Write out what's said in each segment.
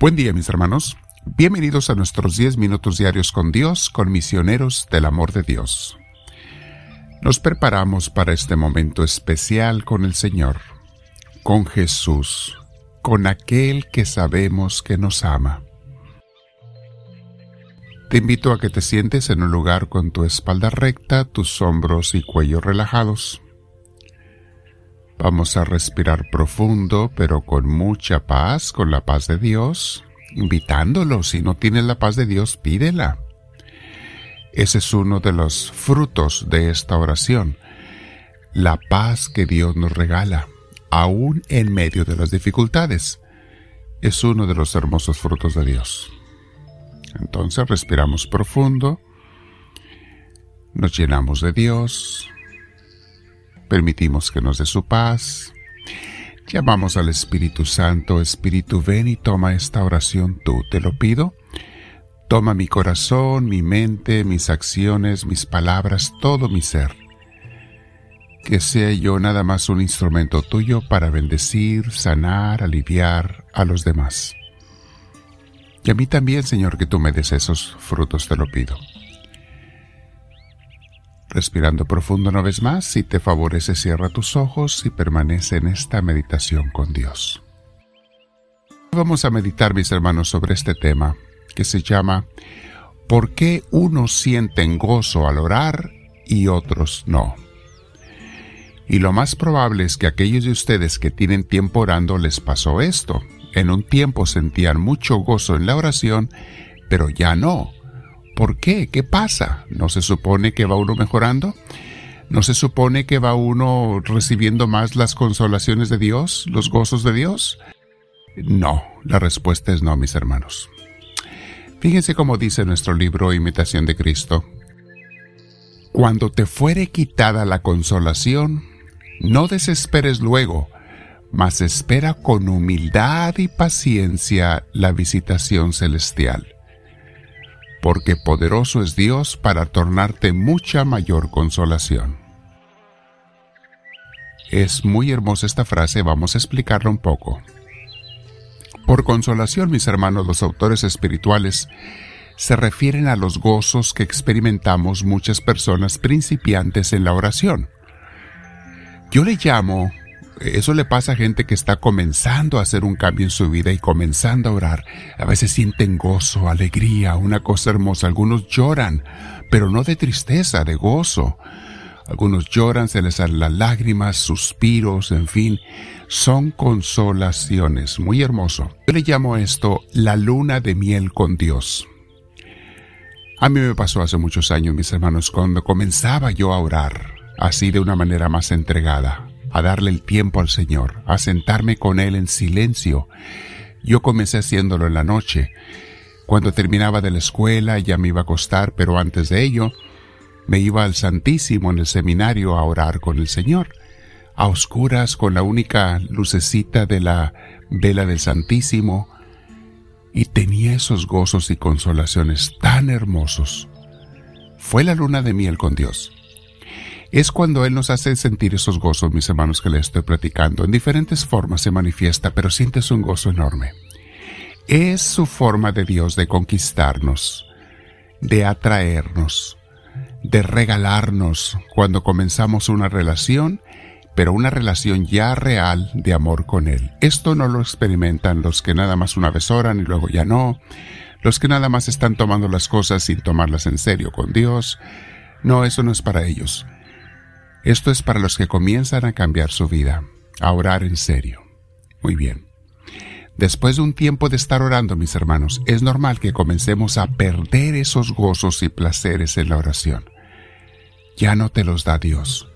Buen día mis hermanos, bienvenidos a nuestros 10 minutos diarios con Dios, con misioneros del amor de Dios. Nos preparamos para este momento especial con el Señor, con Jesús, con aquel que sabemos que nos ama. Te invito a que te sientes en un lugar con tu espalda recta, tus hombros y cuello relajados. Vamos a respirar profundo, pero con mucha paz, con la paz de Dios, invitándolo. Si no tienes la paz de Dios, pídela. Ese es uno de los frutos de esta oración, la paz que Dios nos regala, aún en medio de las dificultades. Es uno de los hermosos frutos de Dios. Entonces respiramos profundo, nos llenamos de Dios, permitimos que nos dé su paz. Llamamos al Espíritu Santo, Espíritu, ven y toma esta oración tú, te lo pido. Toma mi corazón, mi mente, mis acciones, mis palabras, todo mi ser. Que sea yo nada más un instrumento tuyo para bendecir, sanar, aliviar a los demás. Y a mí también, Señor, que tú me des esos frutos, te lo pido. Respirando profundo una vez más, si te favorece cierra tus ojos y permanece en esta meditación con Dios. Vamos a meditar, mis hermanos, sobre este tema que se llama ¿Por qué unos sienten gozo al orar y otros no? Y lo más probable es que aquellos de ustedes que tienen tiempo orando les pasó esto. En un tiempo sentían mucho gozo en la oración, pero ya no ¿Por qué? ¿Qué pasa? ¿No se supone que va uno mejorando? ¿No se supone que va uno recibiendo más las consolaciones de Dios, los gozos de Dios? No, la respuesta es no, mis hermanos. Fíjense cómo dice nuestro libro Imitación de Cristo. Cuando te fuere quitada la consolación, no desesperes luego, mas espera con humildad y paciencia la visitación celestial porque poderoso es Dios para tornarte mucha mayor consolación. Es muy hermosa esta frase, vamos a explicarla un poco. Por consolación, mis hermanos, los autores espirituales se refieren a los gozos que experimentamos muchas personas principiantes en la oración. Yo le llamo eso le pasa a gente que está comenzando a hacer un cambio en su vida y comenzando a orar. A veces sienten gozo, alegría, una cosa hermosa. Algunos lloran, pero no de tristeza, de gozo. Algunos lloran, se les salen las lágrimas, suspiros, en fin. Son consolaciones. Muy hermoso. Yo le llamo esto la luna de miel con Dios. A mí me pasó hace muchos años, mis hermanos, cuando comenzaba yo a orar, así de una manera más entregada, a darle el tiempo al Señor, a sentarme con Él en silencio. Yo comencé haciéndolo en la noche. Cuando terminaba de la escuela ya me iba a acostar, pero antes de ello me iba al Santísimo en el seminario a orar con el Señor, a oscuras con la única lucecita de la vela del Santísimo, y tenía esos gozos y consolaciones tan hermosos. Fue la luna de miel con Dios es cuando Él nos hace sentir esos gozos, mis hermanos, que le estoy platicando. En diferentes formas se manifiesta, pero sientes un gozo enorme. Es su forma de Dios de conquistarnos, de atraernos, de regalarnos cuando comenzamos una relación, pero una relación ya real de amor con Él. Esto no lo experimentan los que nada más una vez oran y luego ya no, los que nada más están tomando las cosas sin tomarlas en serio con Dios. No, eso no es para ellos. Esto es para los que comienzan a cambiar su vida, a orar en serio. Muy bien. Después de un tiempo de estar orando, mis hermanos, es normal que comencemos a perder esos gozos y placeres en la oración. Ya no te los da Dios.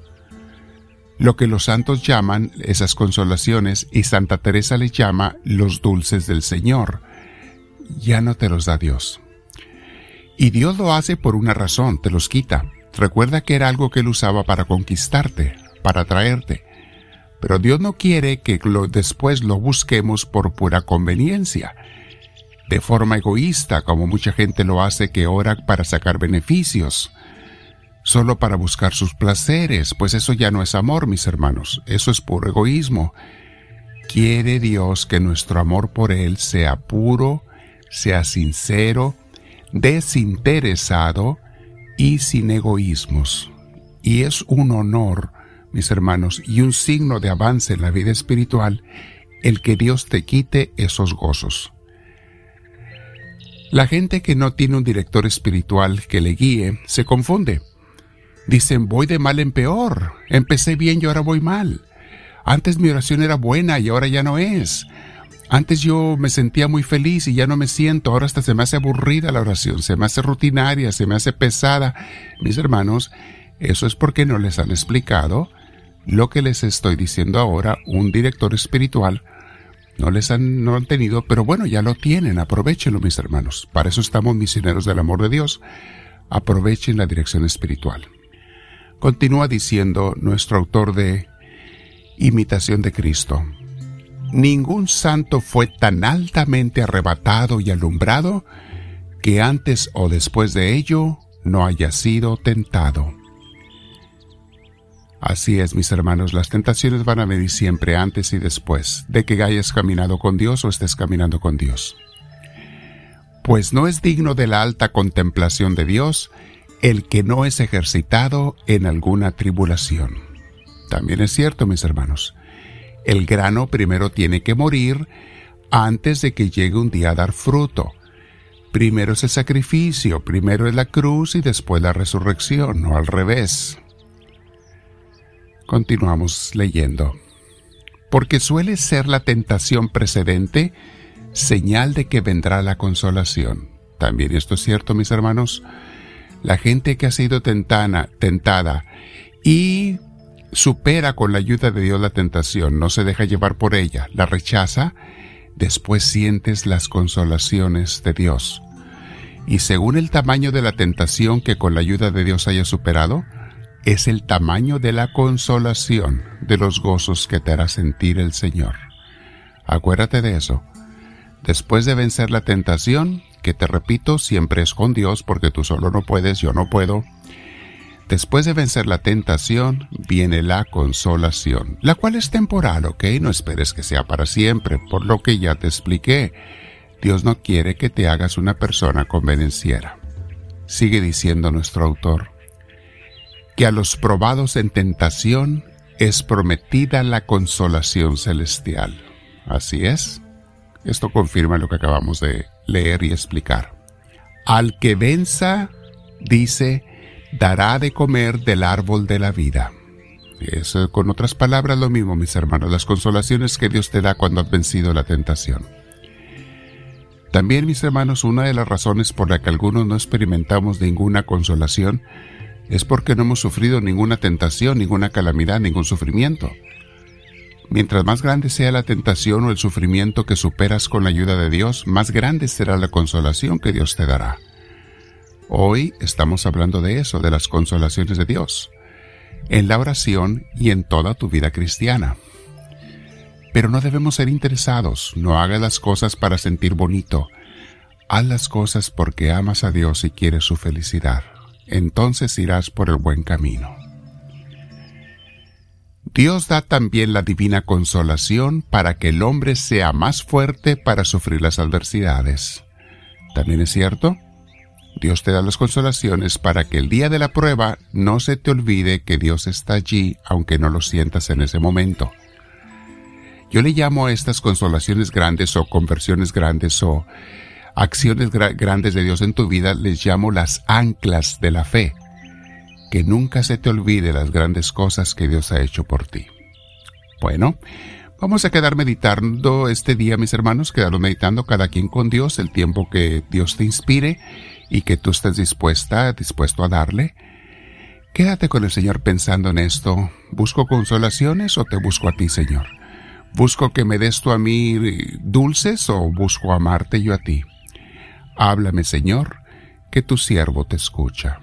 Lo que los santos llaman esas consolaciones y Santa Teresa les llama los dulces del Señor, ya no te los da Dios. Y Dios lo hace por una razón, te los quita. Recuerda que era algo que él usaba para conquistarte, para atraerte. Pero Dios no quiere que después lo busquemos por pura conveniencia, de forma egoísta, como mucha gente lo hace que ora para sacar beneficios. solo para buscar sus placeres, pues eso ya no es amor, mis hermanos, eso es puro egoísmo. Quiere Dios que nuestro amor por Él sea puro, sea sincero, desinteresado y sin egoísmos. Y es un honor, mis hermanos, y un signo de avance en la vida espiritual el que Dios te quite esos gozos. La gente que no tiene un director espiritual que le guíe se confunde. Dicen, voy de mal en peor. Empecé bien y ahora voy mal. Antes mi oración era buena y ahora ya no es. Antes yo me sentía muy feliz y ya no me siento. Ahora hasta se me hace aburrida la oración, se me hace rutinaria, se me hace pesada. Mis hermanos, eso es porque no les han explicado lo que les estoy diciendo ahora, un director espiritual no les han, no han tenido, pero bueno, ya lo tienen, aprovechenlo mis hermanos. Para eso estamos misioneros del amor de Dios. Aprovechen la dirección espiritual. Continúa diciendo nuestro autor de Imitación de Cristo. Ningún santo fue tan altamente arrebatado y alumbrado que antes o después de ello no haya sido tentado. Así es, mis hermanos, las tentaciones van a venir siempre antes y después de que hayas caminado con Dios o estés caminando con Dios. Pues no es digno de la alta contemplación de Dios el que no es ejercitado en alguna tribulación. También es cierto, mis hermanos, el grano primero tiene que morir antes de que llegue un día a dar fruto. Primero es el sacrificio, primero es la cruz y después la resurrección, o al revés. Continuamos leyendo. Porque suele ser la tentación precedente señal de que vendrá la consolación. También esto es cierto, mis hermanos. La gente que ha sido tentana, tentada y supera con la ayuda de Dios la tentación, no se deja llevar por ella, la rechaza, después sientes las consolaciones de Dios. Y según el tamaño de la tentación que con la ayuda de Dios haya superado, es el tamaño de la consolación de los gozos que te hará sentir el Señor. Acuérdate de eso. Después de vencer la tentación, que te repito, siempre es con Dios porque tú solo no puedes, yo no puedo. Después de vencer la tentación, viene la consolación, la cual es temporal, ¿ok? No esperes que sea para siempre, por lo que ya te expliqué. Dios no quiere que te hagas una persona convenenciera. Sigue diciendo nuestro autor que a los probados en tentación es prometida la consolación celestial. Así es. Esto confirma lo que acabamos de leer y explicar. Al que venza, dice, dará de comer del árbol de la vida. Es con otras palabras lo mismo, mis hermanos, las consolaciones que Dios te da cuando has vencido la tentación. También, mis hermanos, una de las razones por la que algunos no experimentamos ninguna consolación es porque no hemos sufrido ninguna tentación, ninguna calamidad, ningún sufrimiento. Mientras más grande sea la tentación o el sufrimiento que superas con la ayuda de Dios, más grande será la consolación que Dios te dará. Hoy estamos hablando de eso, de las consolaciones de Dios, en la oración y en toda tu vida cristiana. Pero no debemos ser interesados, no hagas las cosas para sentir bonito, haz las cosas porque amas a Dios y quieres su felicidad entonces irás por el buen camino. Dios da también la divina consolación para que el hombre sea más fuerte para sufrir las adversidades. También es cierto, Dios te da las consolaciones para que el día de la prueba no se te olvide que Dios está allí aunque no lo sientas en ese momento. Yo le llamo a estas consolaciones grandes o conversiones grandes o acciones grandes de Dios en tu vida les llamo las anclas de la fe. Que nunca se te olvide las grandes cosas que Dios ha hecho por ti. Bueno, vamos a quedar meditando este día, mis hermanos, quedaros meditando cada quien con Dios el tiempo que Dios te inspire y que tú estés dispuesta, dispuesto a darle. Quédate con el Señor pensando en esto. ¿Busco consolaciones o te busco a ti, Señor? ¿Busco que me des tú a mí dulces o busco amarte yo a ti? Háblame, Señor, que tu siervo te escucha.